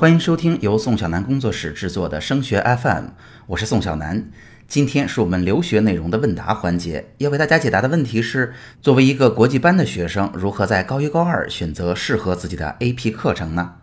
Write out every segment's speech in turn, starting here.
欢迎收听由宋小南工作室制作的升学 FM，我是宋小南。今天是我们留学内容的问答环节，要为大家解答的问题是：作为一个国际班的学生，如何在高一高二选择适合自己的 AP 课程呢？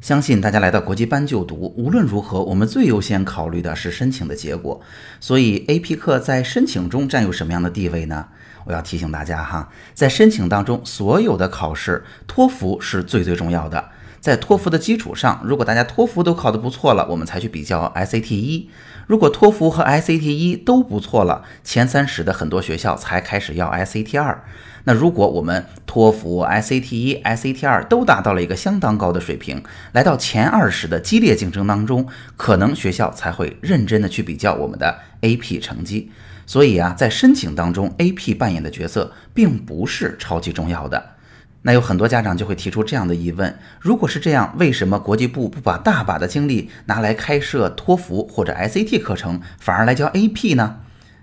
相信大家来到国际班就读，无论如何，我们最优先考虑的是申请的结果。所以，AP 课在申请中占有什么样的地位呢？我要提醒大家哈，在申请当中，所有的考试，托福是最最重要的。在托福的基础上，如果大家托福都考得不错了，我们才去比较 SAT 一。如果托福和 SAT 一都不错了，前三十的很多学校才开始要 SAT 二。那如果我们托福、SAT 一、SAT 二都达到了一个相当高的水平，来到前二十的激烈竞争当中，可能学校才会认真的去比较我们的 AP 成绩。所以啊，在申请当中，AP 扮演的角色并不是超级重要的。那有很多家长就会提出这样的疑问：如果是这样，为什么国际部不把大把的精力拿来开设托福或者 SAT 课程，反而来教 AP 呢？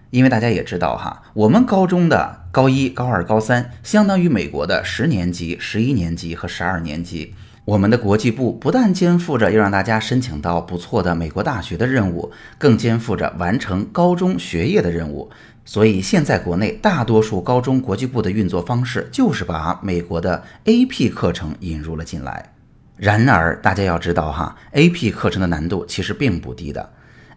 因为大家也知道哈，我们高中的高一、高二、高三，相当于美国的十年级、十一年级和十二年级。我们的国际部不但肩负着要让大家申请到不错的美国大学的任务，更肩负着完成高中学业的任务。所以现在国内大多数高中国际部的运作方式，就是把美国的 AP 课程引入了进来。然而，大家要知道哈，AP 课程的难度其实并不低的。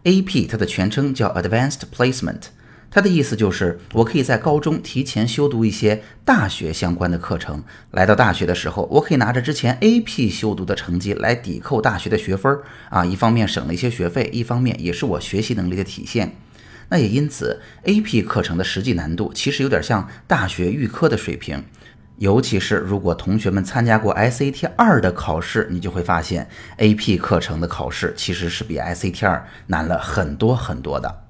AP 它的全称叫 Advanced Placement。它的意思就是，我可以在高中提前修读一些大学相关的课程，来到大学的时候，我可以拿着之前 AP 修读的成绩来抵扣大学的学分儿啊，一方面省了一些学费，一方面也是我学习能力的体现。那也因此，AP 课程的实际难度其实有点像大学预科的水平，尤其是如果同学们参加过 SAT 二的考试，你就会发现 AP 课程的考试其实是比 SAT 二难了很多很多的。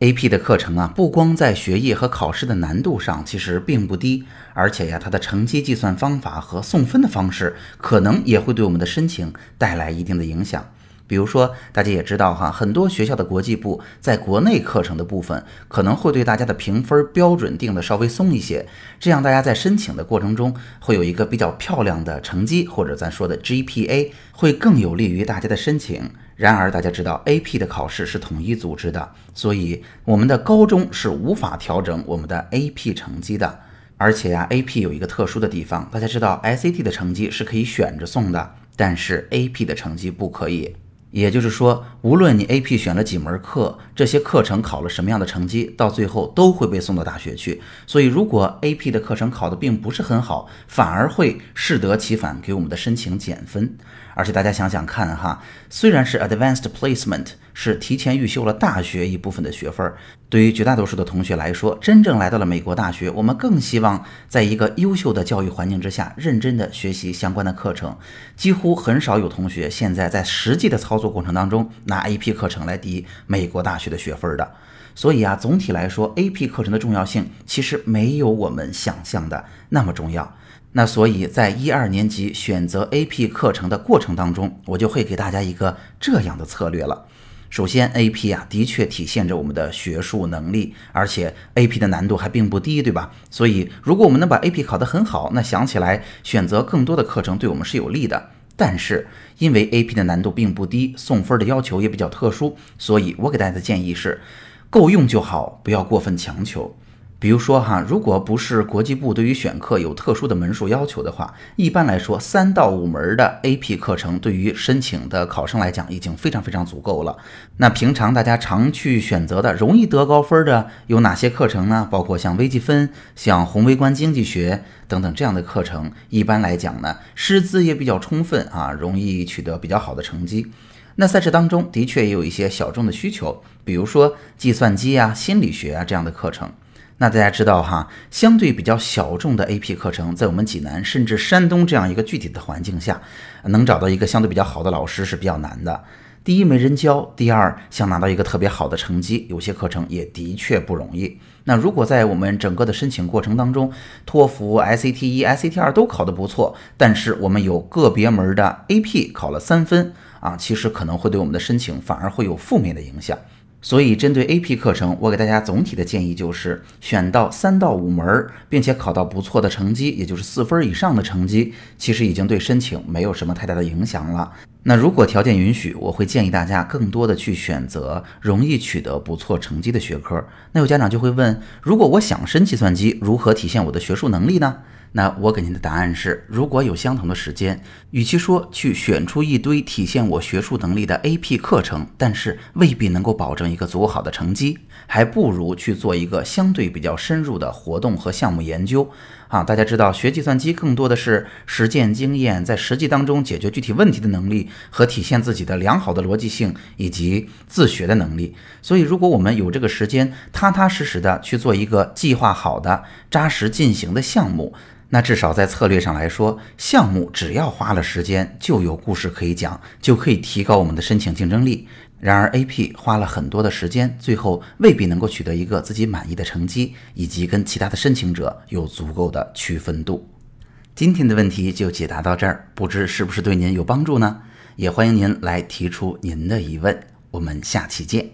A.P. 的课程啊，不光在学业和考试的难度上其实并不低，而且呀，它的成绩计算方法和送分的方式，可能也会对我们的申请带来一定的影响。比如说，大家也知道哈，很多学校的国际部在国内课程的部分，可能会对大家的评分标准定的稍微松一些，这样大家在申请的过程中会有一个比较漂亮的成绩，或者咱说的 GPA，会更有利于大家的申请。然而，大家知道 AP 的考试是统一组织的，所以我们的高中是无法调整我们的 AP 成绩的。而且呀，AP 有一个特殊的地方，大家知道 SAT 的成绩是可以选着送的，但是 AP 的成绩不可以。也就是说，无论你 AP 选了几门课，这些课程考了什么样的成绩，到最后都会被送到大学去。所以，如果 AP 的课程考的并不是很好，反而会适得其反，给我们的申请减分。而且大家想想看哈，虽然是 Advanced Placement，是提前预修了大学一部分的学分，对于绝大多数的同学来说，真正来到了美国大学，我们更希望在一个优秀的教育环境之下，认真的学习相关的课程。几乎很少有同学现在在实际的操作过程当中拿 AP 课程来抵美国大学的学分的。所以啊，总体来说，AP 课程的重要性其实没有我们想象的那么重要。那所以在一二年级选择 AP 课程的过程当中，我就会给大家一个这样的策略了。首先，AP 啊，的确体现着我们的学术能力，而且 AP 的难度还并不低，对吧？所以，如果我们能把 AP 考得很好，那想起来选择更多的课程对我们是有利的。但是，因为 AP 的难度并不低，送分的要求也比较特殊，所以我给大家的建议是，够用就好，不要过分强求。比如说哈，如果不是国际部对于选课有特殊的门数要求的话，一般来说三到五门的 AP 课程对于申请的考生来讲已经非常非常足够了。那平常大家常去选择的容易得高分的有哪些课程呢？包括像微积分、像宏微观经济学等等这样的课程，一般来讲呢，师资也比较充分啊，容易取得比较好的成绩。那在这当中的确也有一些小众的需求，比如说计算机啊、心理学啊这样的课程。那大家知道哈，相对比较小众的 AP 课程，在我们济南甚至山东这样一个具体的环境下，能找到一个相对比较好的老师是比较难的。第一没人教，第二想拿到一个特别好的成绩，有些课程也的确不容易。那如果在我们整个的申请过程当中，托福、SAT 一、SAT 二都考得不错，但是我们有个别门的 AP 考了三分啊，其实可能会对我们的申请反而会有负面的影响。所以，针对 AP 课程，我给大家总体的建议就是，选到三到五门，并且考到不错的成绩，也就是四分以上的成绩，其实已经对申请没有什么太大的影响了。那如果条件允许，我会建议大家更多的去选择容易取得不错成绩的学科。那有家长就会问：如果我想申计算机，如何体现我的学术能力呢？那我给您的答案是：如果有相同的时间，与其说去选出一堆体现我学术能力的 AP 课程，但是未必能够保证一个足够好的成绩，还不如去做一个相对比较深入的活动和项目研究。啊，大家知道，学计算机更多的是实践经验，在实际当中解决具体问题的能力和体现自己的良好的逻辑性以及自学的能力。所以，如果我们有这个时间，踏踏实实的去做一个计划好的、扎实进行的项目。那至少在策略上来说，项目只要花了时间，就有故事可以讲，就可以提高我们的申请竞争力。然而，AP 花了很多的时间，最后未必能够取得一个自己满意的成绩，以及跟其他的申请者有足够的区分度。今天的问题就解答到这儿，不知是不是对您有帮助呢？也欢迎您来提出您的疑问，我们下期见。